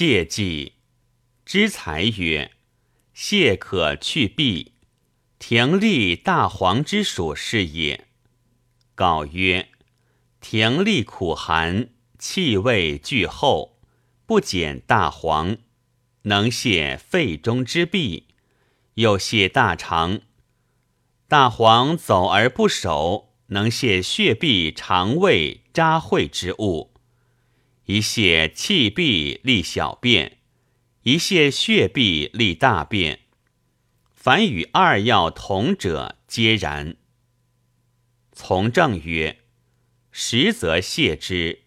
谢祭。之才曰：“谢可去弊。”廷立大黄之属是也。告曰：“廷立苦寒，气味俱厚，不减大黄，能泻肺中之痹，又泻大肠。大黄走而不守，能泻血痹肠胃扎秽之物。一泻气闭利小便，一泻血闭利大便。”凡与二药同者，皆然。从政曰：实则泻之，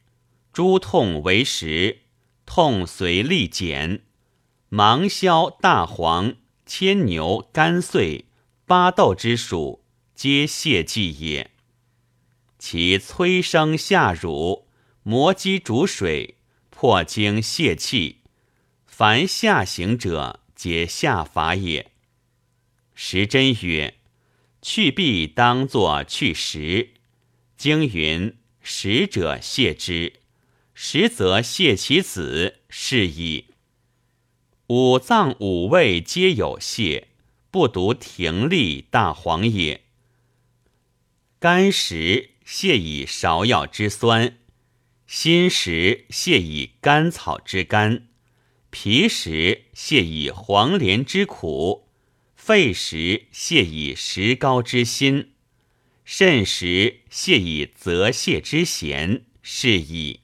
诸痛为实，痛随利减。芒硝、大黄、牵牛、甘遂、巴豆之属，皆泻剂也。其催生下乳，磨肌煮水，破经泄气，凡下行者，皆下法也。时真曰：“去弊当作去实。”经云：“实者泄之，实则泄其子，是矣。”五脏五味皆有泻，不独停利大黄也。肝实泻以芍药之酸，心实泻以甘草之甘，脾实泻以黄连之苦。肺时泻以石膏之辛，肾时泻以泽泻之咸，是矣。